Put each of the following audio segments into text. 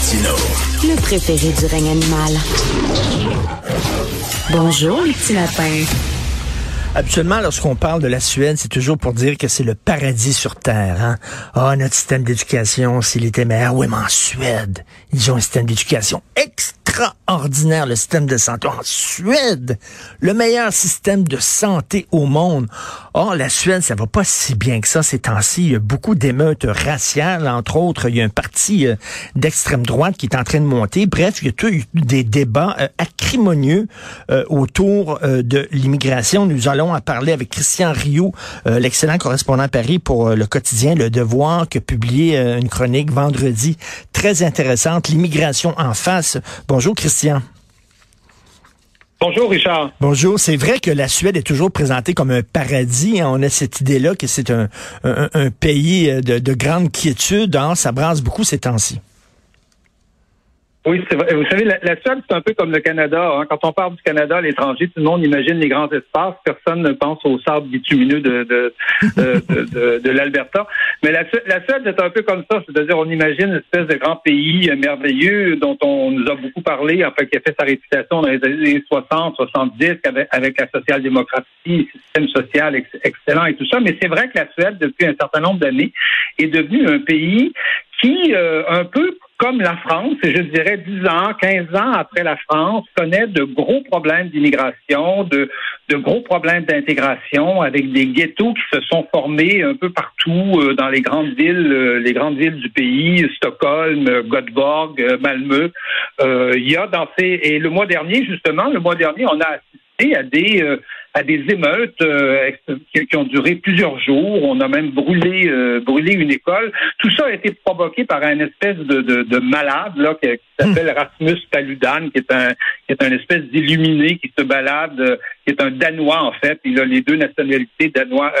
Martino. Le préféré du règne animal. Bonjour, les petits lapins. Habituellement, lorsqu'on parle de la Suède, c'est toujours pour dire que c'est le paradis sur Terre. Hein? Ah, notre système d'éducation, s'il était meilleur. Oui, mais en Suède, ils ont un système d'éducation extraordinaire, le système de santé. En Suède, le meilleur système de santé au monde. Or, la Suède, ça va pas si bien que ça ces temps-ci. Il y a beaucoup d'émeutes raciales, entre autres. Il y a un parti euh, d'extrême droite qui est en train de monter. Bref, il y a tout, des débats euh, acrimonieux euh, autour de l'immigration. Nous allons à parler avec Christian Rio, euh, l'excellent correspondant à Paris pour le quotidien Le Devoir, qui a publié une chronique vendredi très intéressante, L'immigration en face. Bonjour Christian. Bonjour Richard. Bonjour. C'est vrai que la Suède est toujours présentée comme un paradis. Hein. On a cette idée-là que c'est un, pays de, grande quiétude. Hein. Ça brasse beaucoup ces temps-ci. Oui, c'est vrai. Vous savez, la, Suède, c'est un peu comme le Canada. Hein. Quand on parle du Canada à l'étranger, tout le monde imagine les grands espaces. Personne ne pense au sable bitumineux de, de, de, de, l'Alberta. Mais la, la Suède est un peu comme ça. C'est-à-dire, on imagine une espèce de grand pays merveilleux dont on nous a beaucoup parlé, enfin, qui a fait sa réputation dans les années 60, 70 avec, avec la social-démocratie, le système social excellent et tout ça. Mais c'est vrai que la Suède, depuis un certain nombre d'années, est devenue un pays qui, euh, un peu comme la France, et je dirais 10 ans, 15 ans après la France, connaît de gros problèmes d'immigration, de, de gros problèmes d'intégration, avec des ghettos qui se sont formés un peu partout euh, dans les grandes villes, euh, les grandes villes du pays, Stockholm, Göteborg, Malmö. il y a dans ces et le mois dernier justement, le mois dernier, on a assisté à des à des émeutes euh, qui, ont duré plusieurs jours. On a même brûlé euh, brûlé une école. Tout ça a été provoqué par un espèce de, de, de malade là qui, s'appelle hmm. Rasmus Paludan, qui est un qui est un espèce d'illuminé qui se balade, euh, qui est un danois en fait. Il a les deux nationalités danois,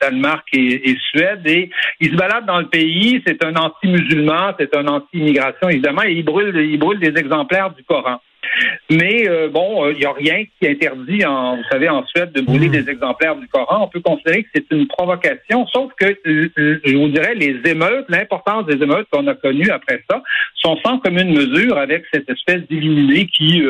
Danemark et, et, Suède et il se balade dans le pays. C'est un anti-musulman, c'est un anti-immigration évidemment et il brûle il brûle des exemplaires du Coran. Mais euh, bon, il euh, n'y a rien qui interdit, en, vous savez, en Suède, de brûler hmm. des exemplaires du Coran. On peut considérer que c'est une provocation, sauf que, je vous dirais, les émeutes, l'importance des émeutes qu'on a connues après ça, sont sans commune mesure avec cette espèce d'illuminé qui,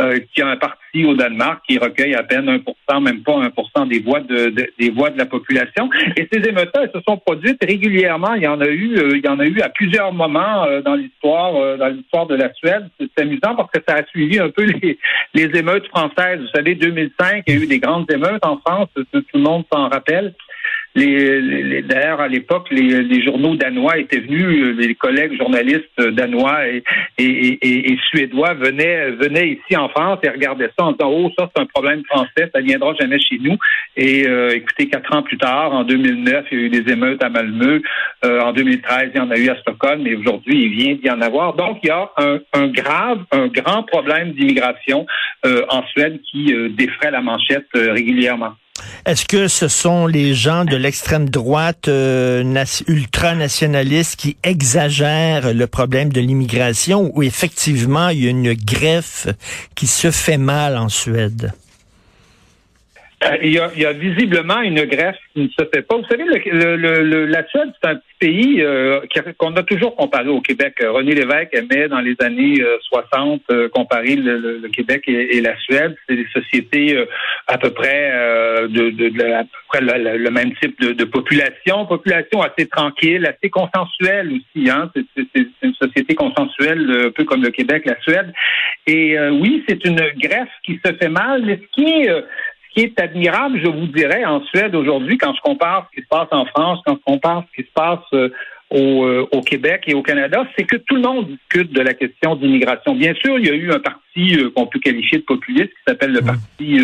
euh, qui a un parti au Danemark qui recueille à peine 1%, même pas 1% des voix de, des voix de la population. Et ces émeutes-là, elles se sont produites régulièrement. Il y en a eu, il y en a eu à plusieurs moments dans l'histoire, dans l'histoire de la Suède. C'est amusant parce que ça a suivi un peu les, les émeutes françaises. Vous savez, 2005, il y a eu des grandes émeutes en France, tout, le monde s'en rappelle. Les, D'ailleurs, à l'époque, les, journaux danois étaient venus, les collègues journalistes danois et, et, suédois venaient, venaient ici en France et regardaient ça en disant Oh, ça, c'est un problème français, ça viendra jamais chez nous. Et euh, écoutez, quatre ans plus tard, en 2009, il y a eu des émeutes à Malmö. Euh, en 2013, il y en a eu à Stockholm, mais aujourd'hui, il vient d'y en avoir. Donc, il y a un, un grave, un grand problème d'immigration euh, en Suède qui défraie la manchette régulièrement. Est-ce que ce sont les gens de l'extrême droite euh, ultranationalistes qui exagèrent le problème de l'immigration ou effectivement il y a une greffe qui se fait mal en Suède? Euh, il, y a, visiblement une greffe qui ne se fait pas. Vous savez, le, la Suède, c'est un petit pays euh, qu'on a toujours comparé au Québec. René Lévesque aimait dans les années 60 euh, comparer le, Québec et, la Suède. C'est des sociétés à peu près de, de, à peu près le, même type de, population, population assez tranquille, assez consensuelle aussi. Hein? C'est une société consensuelle, un peu comme le Québec, la Suède. Et oui, c'est une greffe qui se fait mal, mais ce qui est ce qui est admirable, je vous dirais, en Suède aujourd'hui, quand je compare ce qui se passe en France, quand je compare ce qui se passe euh, euh, au, Québec et au Canada, c'est que tout le monde discute de la question d'immigration. Bien sûr, il y a eu un parti euh, qu'on peut qualifier de populiste qui s'appelle le mmh. parti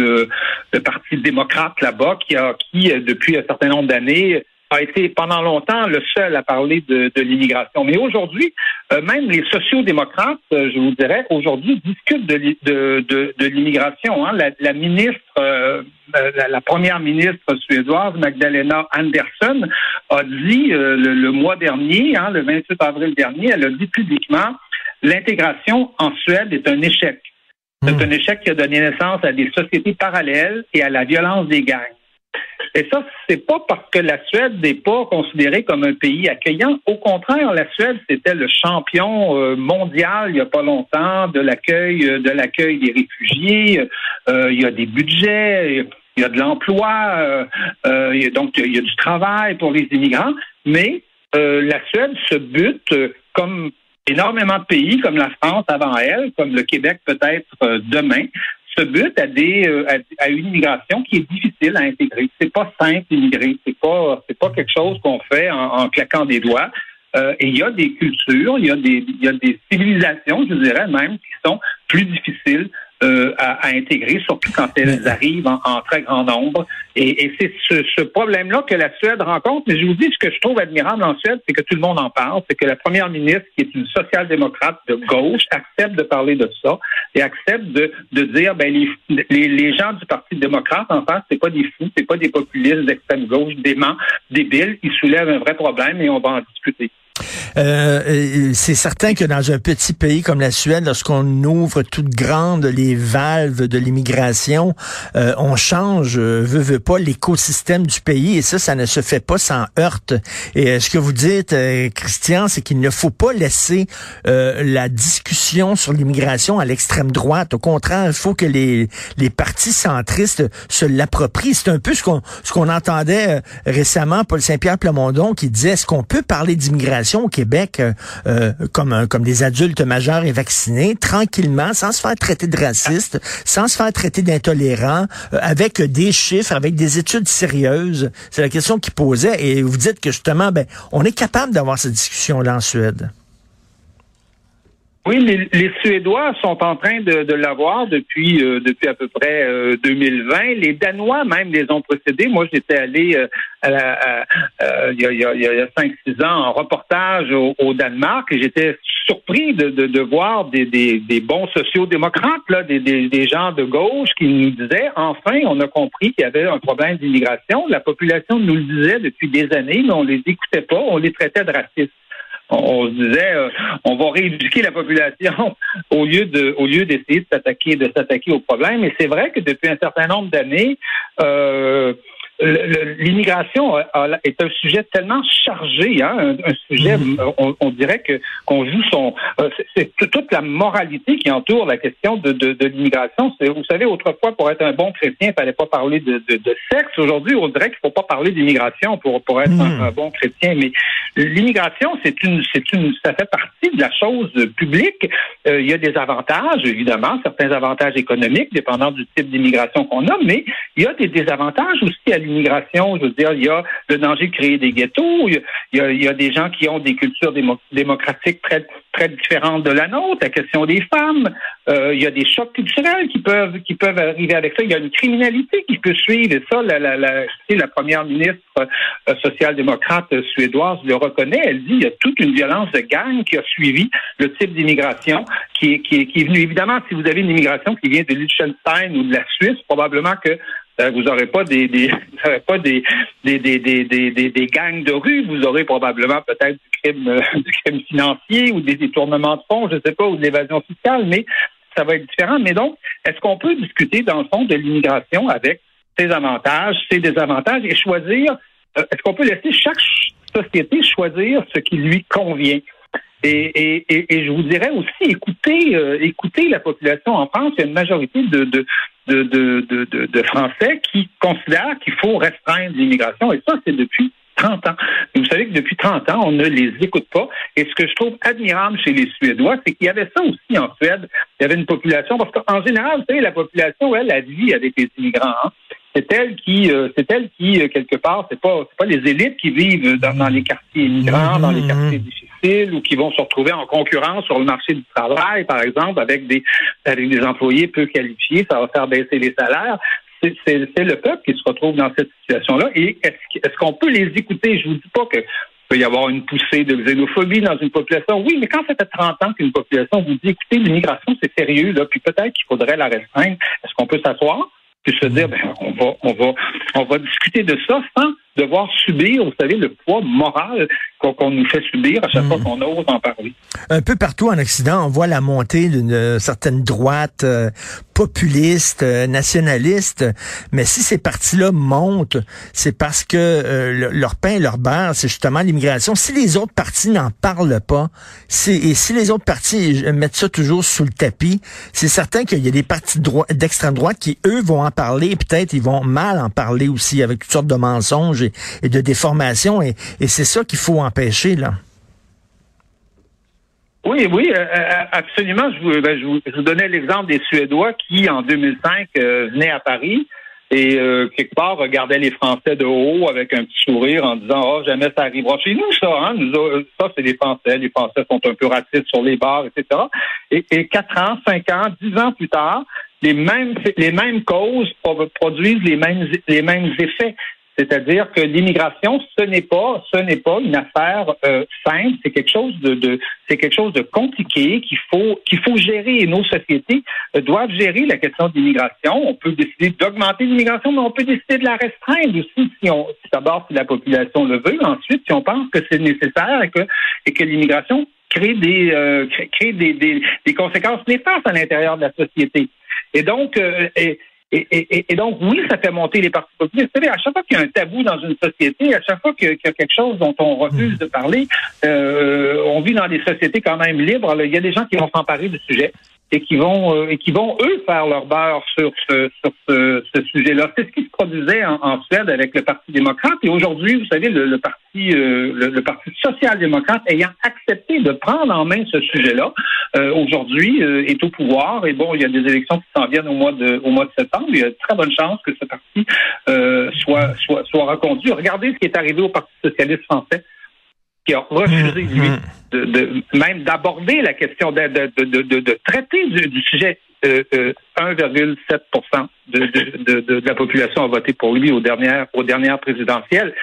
le parti démocrate là-bas, qui a qui depuis un certain nombre d'années a été pendant longtemps le seul à parler de, de l'immigration. Mais aujourd'hui, euh, même les sociaux-démocrates, euh, je vous dirais, aujourd'hui discutent de, de, de, l'immigration. Hein. La, la, ministre, euh, la, la, première ministre suédoise, Magdalena Andersson, a dit le, mois dernier, hein, le 28 avril dernier, elle a dit publiquement l'intégration en Suède est un échec. C'est hmm. un échec qui a donné naissance à des sociétés parallèles et à la violence des gangs. Et ça, c'est pas parce que la Suède n'est pas considérée comme un pays accueillant. Au contraire, la Suède, c'était le champion euh, mondial il n'y a pas longtemps de l'accueil de l'accueil des réfugiés. il y a des budgets il y a de l'emploi, euh, donc il y a du travail pour les immigrants, mais la Suède se bute comme énormément de pays comme la France avant elle, comme le Québec peut-être euh, demain, se butent à des euh, à, une immigration qui est difficile à intégrer. C'est pas simple d'immigrer, c'est pas c'est pas quelque chose qu'on fait en, claquant des doigts. Euh, et il y a des cultures, il y a des il y a des civilisations, je dirais même, qui sont plus difficiles euh, à, intégrer, surtout quand elles arrivent en, très grand nombre. Et, c'est ce, problème-là que la Suède rencontre. Mais je vous dis, ce que je trouve admirable en Suède, c'est que tout le monde en parle, c'est que la première ministre, qui est une social-démocrate de gauche, accepte de parler de ça et accepte de, de dire, ben les, les, gens du Parti démocrate, en face, c'est pas des fous, c'est pas des populistes d'extrême gauche, déments, débiles. Ils soulèvent un vrai problème et on va en discuter. Euh, c'est certain que dans un petit pays comme la Suède, lorsqu'on ouvre toutes grandes les valves de l'immigration, euh, on change, euh, veut, veut pas, l'écosystème du pays et ça, ça ne se fait pas sans heurte. Et ce que vous dites, Christian, c'est qu'il ne faut pas laisser la discussion sur l'immigration à l'extrême droite. Au contraire, il faut que les, les partis centristes se l'approprient. C'est un peu ce qu'on ce qu'on entendait récemment, Paul Saint-Pierre Plamondon, qui disait, est-ce qu'on peut parler d'immigration euh, euh, comme, comme des adultes majeurs et vaccinés, tranquillement, sans se faire traiter de raciste, sans se faire traiter d'intolérant, euh, avec des chiffres, avec des études sérieuses. C'est la question qu'il posait. Et vous dites que justement, ben, on est capable d'avoir cette discussion-là en Suède. Oui, les, les, Suédois sont en train de, de l'avoir depuis euh, depuis à peu près 2020. Euh, les Danois même les ont précédés. Moi, j'étais allé euh, il y a, y a, 5-6 ans en reportage au, Danemark et j'étais surpris de, de, de voir des, des, des, bons sociaux-démocrates, là, des, des, des, gens de gauche qui nous disaient enfin, on a compris qu'il y avait un problème d'immigration. La population nous le disait depuis des années, mais on les écoutait pas, on les traitait de racistes on se disait euh, on va rééduquer la population au lieu de au lieu d'essayer de s'attaquer de s'attaquer au problème. Et c'est vrai que depuis un certain nombre d'années, euh, l'immigration est un sujet tellement chargé, hein, un, sujet, mhm. on, dirait que qu'on joue son, euh, c'est toute la moralité qui entoure la question de, de, de l'immigration. Vous savez, autrefois, pour être un bon chrétien, il fallait pas parler de, de, de sexe. Aujourd'hui, on dirait qu'il faut pas parler d'immigration pour pour être un, mhm. bon chrétien. Mais l'immigration, c'est une, c'est une, ça fait partie de la chose publique. Euh, il y a des avantages, évidemment, certains avantages économiques, dépendant du type d'immigration qu'on a, mais il y a des désavantages aussi à l'immigration. Je veux dire, il y a le danger de créer des ghettos. Il y a, il y a des gens qui ont des cultures démocratiques très, très différentes de la nôtre. La question des femmes. Euh, il y a des chocs culturels qui peuvent, qui peuvent arriver avec ça. Il y a une criminalité qui peut suivre. Et ça, la, la, la, première ministre euh, social-démocrate suédoise le reconnaît. Elle dit qu'il y a toute une violence de gang qui a suivi le type d'immigration qui est, qui, qui est venu. Évidemment, si vous avez une immigration qui vient de Liechtenstein ou de la Suisse, probablement que vous n'aurez pas des, pas des des, des, des, des, gangs de rue, vous aurez probablement peut-être du crime euh, du crime financier ou des détournements de fonds, je ne sais pas, ou de l'évasion fiscale, mais ça va être différent. Mais donc, est-ce qu'on peut discuter dans le fond de l'immigration avec ses avantages, ses désavantages et choisir euh, est-ce qu'on peut laisser chaque société choisir ce qui lui convient? Et, et, et, je vous dirais aussi, écoutez, euh, la population en France. Il y a une majorité de, de, de, de Français qui considèrent qu'il faut restreindre l'immigration. Et ça, c'est depuis 30 ans. vous savez que depuis 30 ans, on ne les écoute pas. Et ce que je trouve admirable chez les Suédois, c'est qu'il y avait ça aussi en Suède. Il y avait une population, parce qu'en général, vous savez, la population, elle, elle vit avec les immigrants. Hein. C'est elle qui, euh, c'est elle qui, euh, quelque part, c'est pas, c'est pas les élites qui vivent dans, dans les quartiers immigrants, dans les quartiers ou qui vont se retrouver en concurrence sur le marché du travail, par exemple, avec des, avec des employés peu qualifiés. Ça va faire baisser les salaires c'est le peuple qui se retrouve dans cette situation-là. Et est-ce qu'on peut les écouter? Je vous dis pas que peut y avoir une poussée de xénophobie dans une population. Oui, mais quand ça fait 30 ans qu'une population vous dit, écoutez, l'immigration, c'est sérieux, là, puis peut-être qu'il faudrait la restreindre, est-ce qu'on peut s'asseoir puis se dire, ben, on va, on va, on va discuter de ça sans devoir subir, vous savez, le poids moral qu'on nous fait subir à chaque fois hmm. qu'on ose en parler. Un peu partout en Occident, on voit la montée d'une certaine droite euh, populiste, euh, nationaliste, mais si ces partis-là montent, c'est parce que euh, leur pain, leur beurre, c'est justement l'immigration. Si les autres partis n'en parlent pas, et si les autres partis mettent ça toujours sous le tapis, c'est certain qu'il y a des partis d'extrême droite qui, eux, vont en parler, peut-être ils vont mal en parler aussi, avec toutes sortes de mensonges et, de déformations, et, c'est ça qu'il faut empêcher, là. Oui, oui, euh, euh, absolument. Je vous, ben, je je donnais l'exemple des Suédois qui, en 2005, euh, venaient à Paris et quelque part regardaient les Français de haut avec un petit sourire en disant oh jamais ça arrivera chez nous ça hein nous ça c'est les Français les Français sont un peu racistes sur les bars etc et, et quatre ans cinq ans dix ans plus tard les mêmes les mêmes causes produisent les mêmes les mêmes effets c'est-à-dire que l'immigration, ce n'est pas, ce n'est pas une affaire euh, simple. C'est quelque chose de, de c'est quelque chose de compliqué qu'il faut qu'il faut gérer. Et nos sociétés euh, doivent gérer la question de l'immigration. On peut décider d'augmenter l'immigration, mais on peut décider de la restreindre aussi si on d'abord si la population le veut. Ensuite, si on pense que c'est nécessaire et que et que l'immigration crée des euh, crée des, des, des conséquences néfastes à l'intérieur de la société. Et donc, et, et, donc, oui, ça fait monter les partis populistes. Vous savez, à chaque fois qu'il y a un tabou dans une société, à chaque fois qu'il y, a quelque chose dont on refuse de parler, euh, on vit dans des sociétés quand même libres. Il y a des gens qui vont s'emparer du sujet et qui vont euh, et qui vont eux faire leur beurre sur ce sur ce, sujet-là. C'est ce qui se produisait en, Suède avec le Parti démocrate et aujourd'hui, vous savez, le, le parti euh, le, parti social-démocrate ayant accepté de prendre en main ce sujet-là, euh, aujourd'hui est au pouvoir et bon, il y a des élections qui s'en viennent au mois de au mois de septembre. Il y a de très bonne chance que ce parti soit soit soit reconduit. Regardez ce qui est arrivé au Parti socialiste français qui a refusé, mmh, lui, mmh. de, de même d'aborder la question de, de, de traiter du, sujet. Euh, 1,7% euh, de, de, la population a voté pour lui aux dernières, aux dernières présidentielles.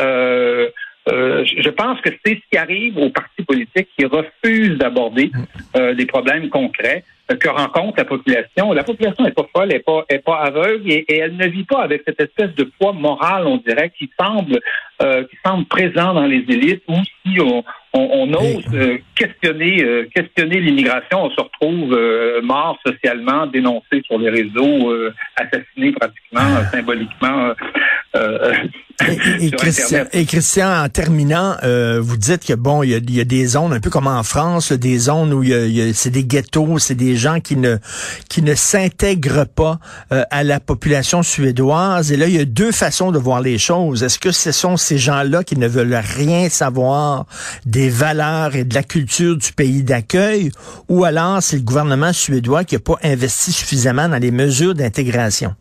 Euh, euh, je pense que c'est ce qui arrive aux partis politiques qui refusent d'aborder mmh. euh, des problèmes concrets que rencontre la population. La population n'est pas folle, elle n'est pas, est pas aveugle et, elle ne vit pas avec cette espèce de poids moral, on dirait, qui semble, euh, qui semble présent dans les élites ou si on, on, ose euh, questionner, euh, questionner l'immigration, on se retrouve mort socialement, dénoncé sur les réseaux, assassiné pratiquement, symboliquement et, Christian, et, Christian, en terminant, euh, vous dites que bon, il y, a, y, a, des zones, un peu comme en France, des zones où il y a, c'est des ghettos, c'est des gens qui ne qui ne s'intègrent pas euh, à la population suédoise. Et là, il y a deux façons de voir les choses. Est-ce que ce sont ces gens-là qui ne veulent rien savoir des valeurs et de la culture du pays d'accueil, ou alors c'est le gouvernement suédois qui n'a pas investi suffisamment dans les mesures d'intégration?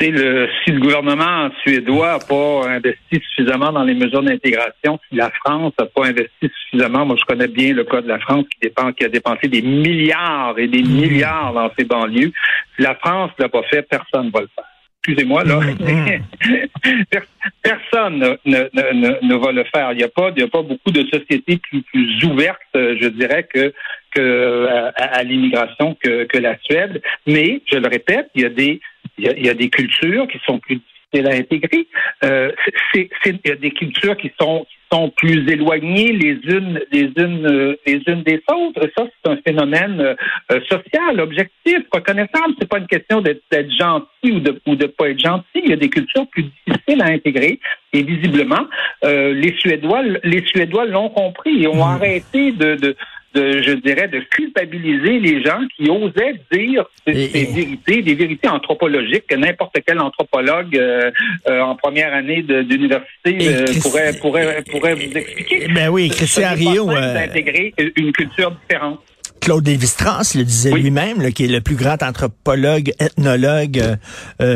Écoutez, le, si le gouvernement suédois n'a pas investi suffisamment dans les mesures d'intégration, si la France n'a pas investi suffisamment, moi je connais bien le cas de la France qui, dépend, qui a dépensé des milliards et des milliards dans ses banlieues. Si la France ne l'a pas fait, personne ne va le faire excusez-moi, là, personne ne, ne, ne, va le faire. Il n'y a pas, il y a pas beaucoup de sociétés plus, plus ouvertes, je dirais, que, que à, l'immigration que, que la Suède. Mais, je le répète, il y a des il y, a, des cultures qui sont plus difficiles à intégrer. Euh, c'est, il y a des cultures qui sont qui sont plus éloignées les unes les unes euh, les unes des autres. Ça, c'est un phénomène euh, social, objectif, reconnaissable. C'est pas une question d'être, gentil ou de ou de pas être gentil. Il y a des cultures plus difficiles à intégrer. Et visiblement, euh, les Suédois les Suédois l'ont compris et ont mmh. arrêté de, de de, je dirais, de culpabiliser les gens qui osaient dire des vérités, des vérités anthropologiques que n'importe quel anthropologue euh, euh, en première année d'université euh, pourrait, pourrait, pourrait vous expliquer. Ben oui, Christian Rio. d'intégrer une culture différente. Claude Lévi-Strauss le disait lui-même, qui est le plus grand anthropologue, ethnologue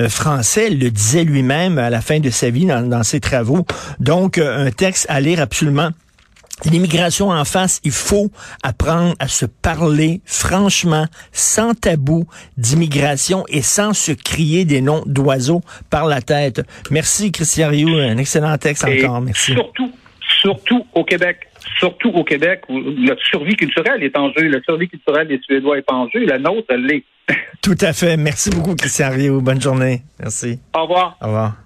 français, le disait lui-même à la fin de sa vie dans, dans ses travaux. Donc, un texte à lire absolument L'immigration en face, il faut apprendre à se parler franchement, sans tabou d'immigration et sans se crier des noms d'oiseaux par la tête. Merci, Christian Rioux. Un excellent texte encore. Merci. Surtout, surtout au Québec. Surtout au Québec où notre survie culturelle est en jeu. La survie culturelle des Suédois est en jeu. La nôtre, elle l'est. Tout à fait. Merci beaucoup, Christian Rio. Bonne journée. Merci. Au revoir. Au revoir.